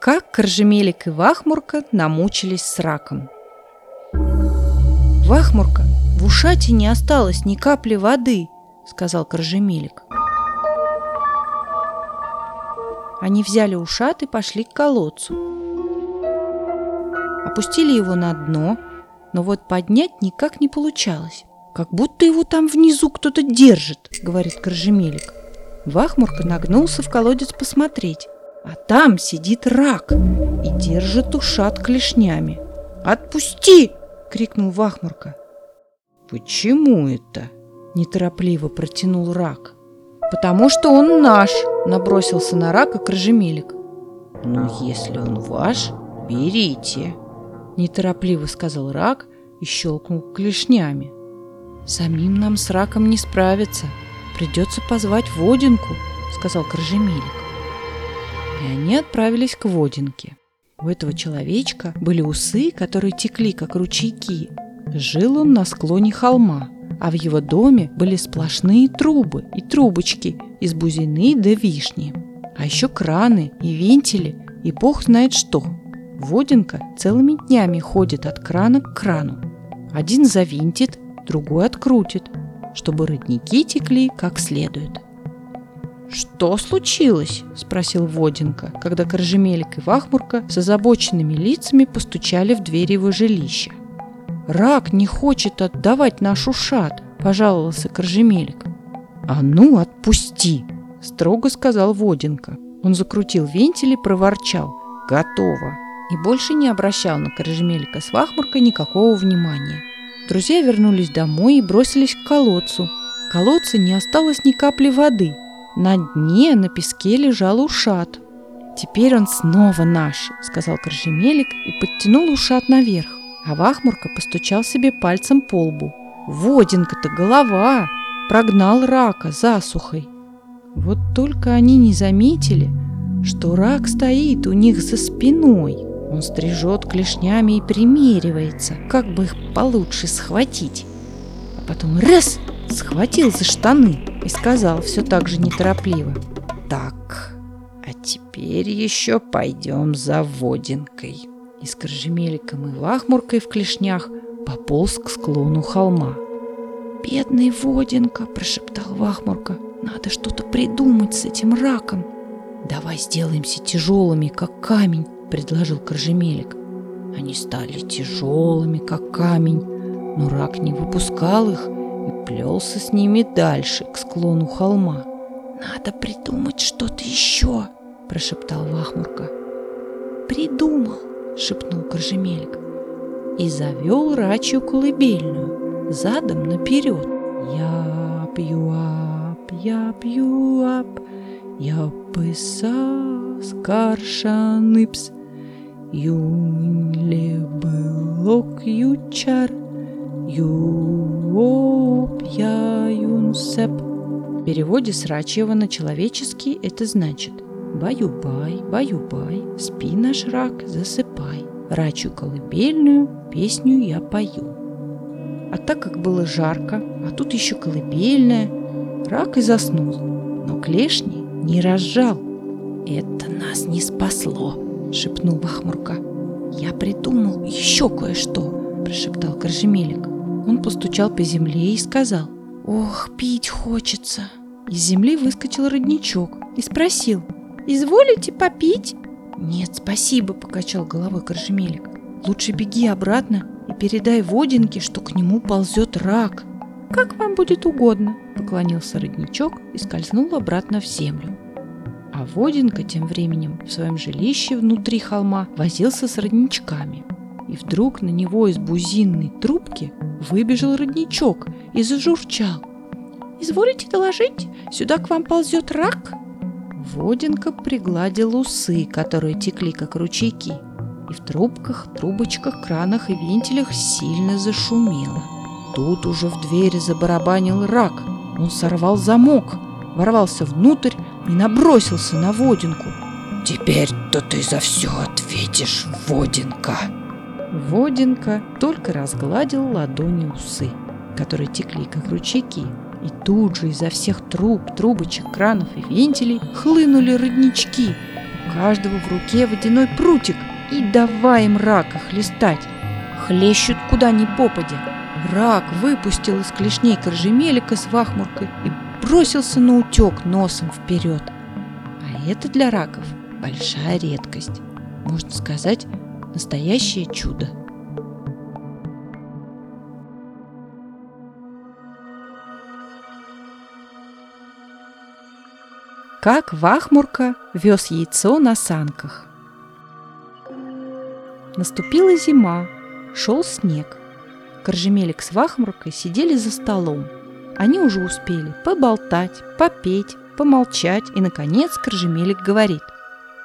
Как Коржемелик и Вахмурка намучились с раком. «Вахмурка, в ушате не осталось ни капли воды», — сказал Коржемелик. Они взяли ушат и пошли к колодцу. Опустили его на дно, но вот поднять никак не получалось. «Как будто его там внизу кто-то держит», — говорит Коржемелик. Вахмурка нагнулся в колодец посмотреть, а там сидит рак и держит ушат клешнями. «Отпусти!» — крикнул Вахмурка. «Почему это?» — неторопливо протянул рак. «Потому что он наш!» — набросился на рака Крыжемелик. «Ну, если он ваш, берите!» — неторопливо сказал рак и щелкнул клешнями. «Самим нам с раком не справиться. Придется позвать Водинку», — сказал Крыжемелик. И они отправились к Водинке. У этого человечка были усы, которые текли, как ручейки. Жил он на склоне холма, а в его доме были сплошные трубы и трубочки из бузины до вишни. А еще краны и вентили, и бог знает что. Водинка целыми днями ходит от крана к крану. Один завинтит, другой открутит, чтобы родники текли как следует. «Что случилось?» – спросил Воденко, когда Коржемелик и Вахмурка с озабоченными лицами постучали в дверь его жилища. «Рак не хочет отдавать наш ушат», – пожаловался Коржемелик. «А ну, отпусти!» – строго сказал Воденко. Он закрутил вентиль и проворчал. «Готово!» И больше не обращал на Коржемелика с Вахмуркой никакого внимания. Друзья вернулись домой и бросились к колодцу. В колодце не осталось ни капли воды – на дне на песке лежал ушат. «Теперь он снова наш», — сказал Коржемелик и подтянул ушат наверх. А Вахмурка постучал себе пальцем по лбу. «Водинка-то голова!» Прогнал рака засухой. Вот только они не заметили, что рак стоит у них за спиной. Он стрижет клешнями и примеривается, как бы их получше схватить. А потом раз схватил за штаны и сказал все так же неторопливо. «Так, а теперь еще пойдем за Водинкой». И с Коржемеликом и Вахмуркой в клешнях пополз к склону холма. «Бедный Водинка!» – прошептал Вахмурка. «Надо что-то придумать с этим раком!» «Давай сделаемся тяжелыми, как камень!» – предложил Коржемелик. Они стали тяжелыми, как камень, но рак не выпускал их – и плелся с ними дальше, к склону холма. «Надо придумать что-то еще!» – прошептал Вахмурка. «Придумал!» – шепнул Коржемелик. И завел рачью колыбельную, задом наперед. Я пью ап, я пью ап, я писа скаршаныпс, юнь лебылок ючар, Юопьяюнсеп. В переводе с рачьего на человеческий это значит «Баю-бай, баю-бай, спи наш рак, засыпай, рачу колыбельную, песню я пою». А так как было жарко, а тут еще колыбельная, рак и заснул, но клешни не разжал. «Это нас не спасло», — шепнул Бахмурка. «Я придумал еще кое-что», — прошептал Коржемелик. Он постучал по земле и сказал, «Ох, пить хочется!» Из земли выскочил родничок и спросил, «Изволите попить?» «Нет, спасибо», — покачал головой Коржемелик. «Лучше беги обратно и передай Водинке, что к нему ползет рак». «Как вам будет угодно», — поклонился родничок и скользнул обратно в землю. А Водинка тем временем в своем жилище внутри холма возился с родничками. И вдруг на него из бузинной трубки выбежал родничок и зажурчал. «Изволите доложить? Сюда к вам ползет рак?» Воденка пригладил усы, которые текли, как ручейки, и в трубках, трубочках, кранах и вентилях сильно зашумело. Тут уже в двери забарабанил рак. Он сорвал замок, ворвался внутрь и набросился на Водинку. «Теперь-то ты за все ответишь, Водинка!» Водинка только разгладил ладони усы, которые текли, как ручейки, и тут же изо всех труб, трубочек, кранов и вентилей хлынули роднички. У каждого в руке водяной прутик, и давай им рака хлестать. Хлещут куда ни попадя. Рак выпустил из клешней коржемелика с вахмуркой и бросился на утек носом вперед. А это для раков большая редкость. Можно сказать, настоящее чудо. Как Вахмурка вез яйцо на санках. Наступила зима, шел снег. Коржемелик с Вахмуркой сидели за столом. Они уже успели поболтать, попеть, помолчать, и, наконец, Коржемелик говорит.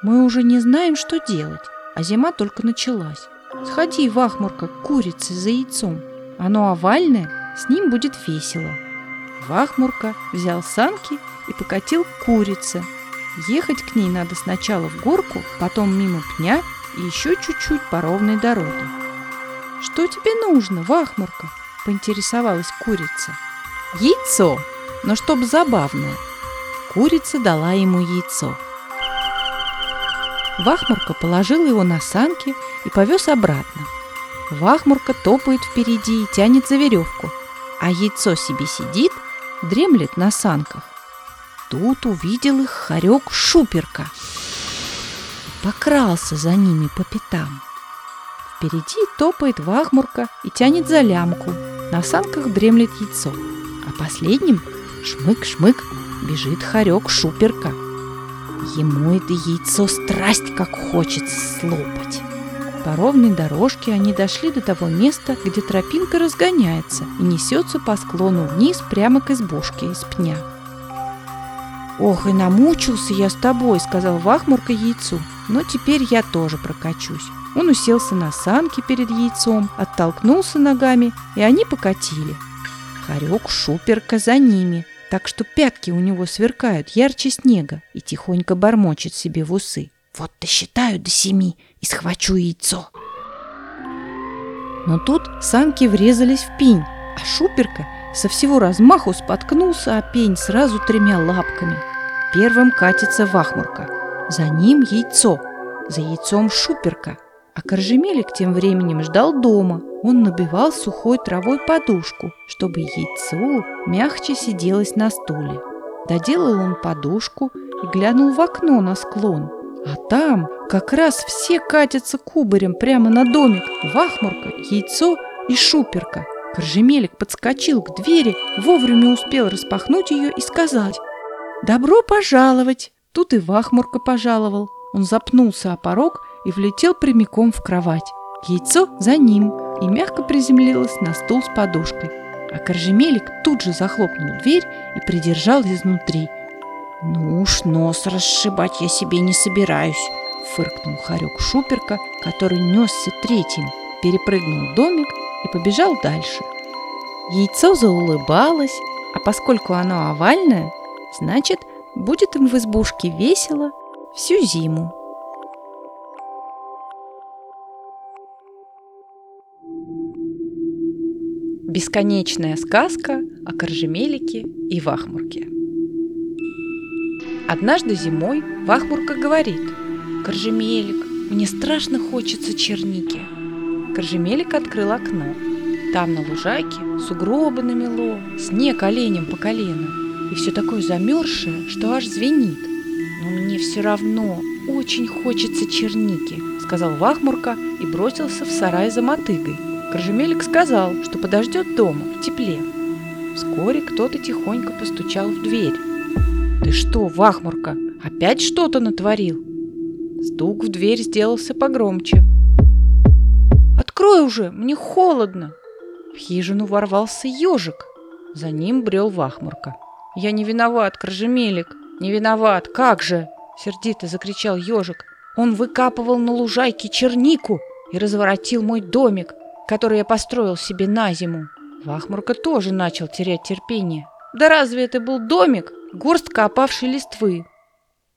«Мы уже не знаем, что делать, а зима только началась. Сходи, Вахмурка, к курице за яйцом. Оно овальное, с ним будет весело». Вахмурка взял санки и покатил к курице. Ехать к ней надо сначала в горку, потом мимо пня и еще чуть-чуть по ровной дороге. «Что тебе нужно, Вахмурка?» – поинтересовалась курица. «Яйцо, но чтоб забавное». Курица дала ему яйцо. Вахмурка положил его на санки и повез обратно. Вахмурка топает впереди и тянет за веревку, а яйцо себе сидит, дремлет на санках. Тут увидел их хорек Шуперка. Покрался за ними по пятам. Впереди топает Вахмурка и тянет за лямку. На санках дремлет яйцо. А последним шмык-шмык бежит хорек Шуперка. Ему это яйцо страсть как хочется слопать. По ровной дорожке они дошли до того места, где тропинка разгоняется и несется по склону вниз прямо к избушке из пня. «Ох, и намучился я с тобой», — сказал Вахмурка яйцу. «Но теперь я тоже прокачусь». Он уселся на санки перед яйцом, оттолкнулся ногами, и они покатили. Хорек шуперка за ними, так что пятки у него сверкают ярче снега и тихонько бормочет себе в усы. «Вот досчитаю до семи и схвачу яйцо». Но тут санки врезались в пень, а шуперка со всего размаху споткнулся о пень сразу тремя лапками. Первым катится вахмурка, за ним яйцо, за яйцом шуперка. А Коржемелик тем временем ждал дома. Он набивал сухой травой подушку, чтобы яйцо мягче сиделось на стуле. Доделал он подушку и глянул в окно на склон. А там как раз все катятся кубарем прямо на домик. Вахмурка, яйцо и шуперка. Коржемелик подскочил к двери, вовремя успел распахнуть ее и сказать «Добро пожаловать!» Тут и Вахмурка пожаловал. Он запнулся о порог и влетел прямиком в кровать. Яйцо за ним и мягко приземлилось на стул с подушкой. А Коржемелик тут же захлопнул дверь и придержал изнутри. «Ну уж нос расшибать я себе не собираюсь», — фыркнул хорек Шуперка, который несся третьим, перепрыгнул домик и побежал дальше. Яйцо заулыбалось, а поскольку оно овальное, значит, будет им в избушке весело всю зиму. Бесконечная сказка о Коржемелике и Вахмурке. Однажды зимой Вахмурка говорит «Коржемелик, мне страшно хочется черники». Коржемелик открыл окно. Там на лужайке сугробы намело, снег оленем по колено. И все такое замерзшее, что аж звенит. Но мне все равно очень хочется черники, сказал Вахмурка и бросился в сарай за мотыгой. Коржемелик сказал, что подождет дома, в тепле. Вскоре кто-то тихонько постучал в дверь. «Ты что, Вахмурка, опять что-то натворил?» Стук в дверь сделался погромче. «Открой уже, мне холодно!» В хижину ворвался ежик. За ним брел Вахмурка. «Я не виноват, Крыжемелик, не виноват, как же!» Сердито закричал ежик. «Он выкапывал на лужайке чернику и разворотил мой домик, который я построил себе на зиму». Вахмурка тоже начал терять терпение. «Да разве это был домик? Горстка опавшей листвы!»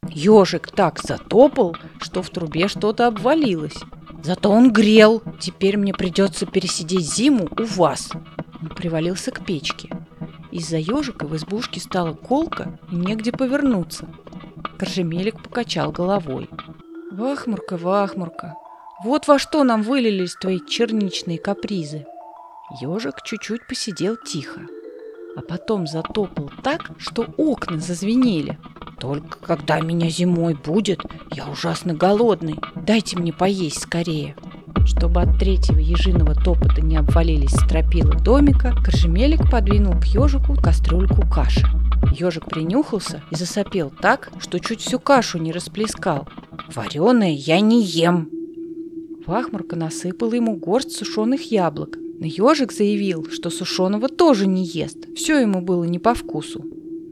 Ежик так затопал, что в трубе что-то обвалилось. Зато он грел. Теперь мне придется пересидеть зиму у вас. Он привалился к печке. Из-за ежика в избушке стало колко и негде повернуться. Коржемелик покачал головой. Вахмурка, Вахмурка, вот во что нам вылились твои черничные капризы. Ежик чуть-чуть посидел тихо, а потом затопал так, что окна зазвенели. Только когда меня зимой будет, я ужасно голодный. Дайте мне поесть скорее. Чтобы от третьего ежиного топота не обвалились стропила домика, Коржемелик подвинул к ежику кастрюльку каши. Ежик принюхался и засопел так, что чуть всю кашу не расплескал. «Вареное я не ем!» Вахмурка насыпала ему горсть сушеных яблок, но ежик заявил, что сушеного тоже не ест, все ему было не по вкусу.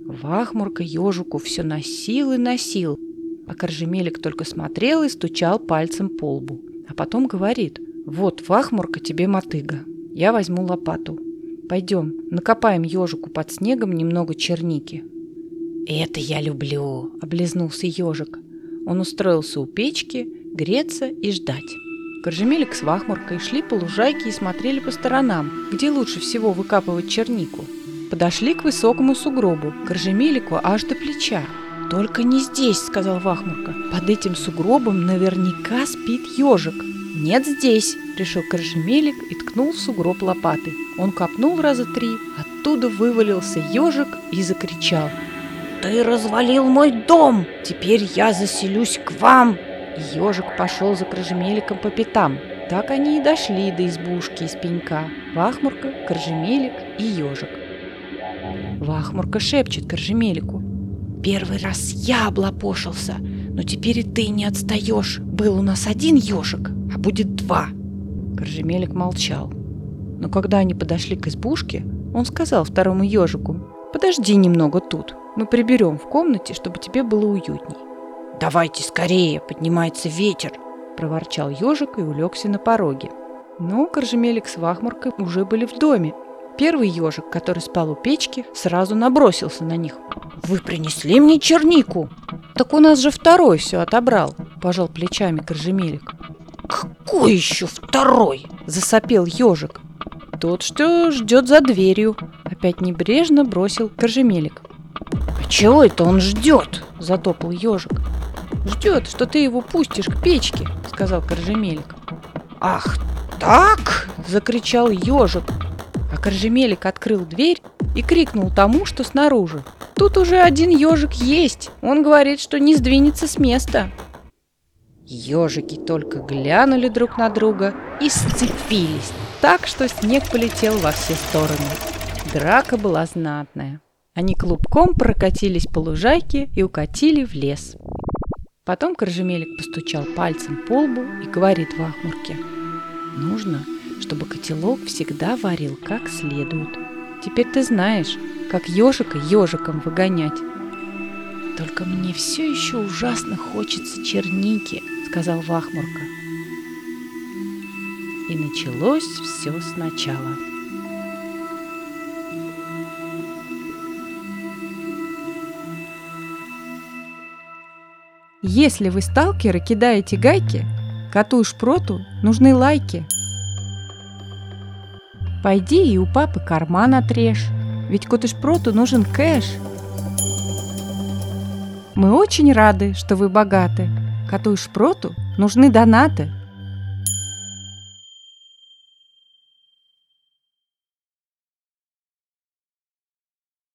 Вахмурка ежику все носил и носил, а Коржемелик только смотрел и стучал пальцем по лбу. А потом говорит, вот, Вахмурка, тебе мотыга, я возьму лопату. Пойдем, накопаем ежику под снегом немного черники. «Это я люблю!» – облизнулся ежик. Он устроился у печки, греться и ждать. Коржемелик с Вахмуркой шли по лужайке и смотрели по сторонам, где лучше всего выкапывать чернику. Подошли к высокому сугробу, Коржемелику аж до плеча. «Только не здесь», — сказал Вахмурка. «Под этим сугробом наверняка спит ежик». «Нет здесь», — решил Коржемелик и ткнул в сугроб лопатой. Он копнул раза три, оттуда вывалился ежик и закричал. «Ты развалил мой дом! Теперь я заселюсь к вам!» Ежик пошел за Крыжемеликом по пятам. Так они и дошли до избушки из пенька. Вахмурка, Крыжемелик и ежик. Вахмурка шепчет Крыжемелику. «Первый раз я облапошился, но теперь и ты не отстаешь. Был у нас один ежик, а будет два». Крыжемелик молчал. Но когда они подошли к избушке, он сказал второму ежику, «Подожди немного тут, мы приберем в комнате, чтобы тебе было уютней». «Давайте скорее, поднимается ветер!» – проворчал ежик и улегся на пороге. Но Коржемелик с Вахмуркой уже были в доме. Первый ежик, который спал у печки, сразу набросился на них. «Вы принесли мне чернику!» «Так у нас же второй все отобрал!» – пожал плечами Коржемелик. «Какой еще второй?» – засопел ежик. «Тот, что ждет за дверью!» – опять небрежно бросил Коржемелик. «А чего это он ждет?» – затопал ежик. Ждет, что ты его пустишь к печке, сказал Коржемелик. Ах, так! закричал ежик. А Коржемелик открыл дверь и крикнул тому, что снаружи. Тут уже один ежик есть. Он говорит, что не сдвинется с места. Ежики только глянули друг на друга и сцепились, так что снег полетел во все стороны. Драка была знатная. Они клубком прокатились по лужайке и укатили в лес. Потом Коржемелик постучал пальцем по лбу и говорит в Ахмурке. Нужно, чтобы котелок всегда варил как следует. Теперь ты знаешь, как ежика ежиком выгонять. Только мне все еще ужасно хочется черники, сказал Вахмурка. И началось все сначала. Если вы, сталкеры, кидаете гайки, коту и шпроту нужны лайки. Пойди и у папы карман отрежь, ведь коту и шпроту нужен кэш. Мы очень рады, что вы богаты. Коту и шпроту нужны донаты.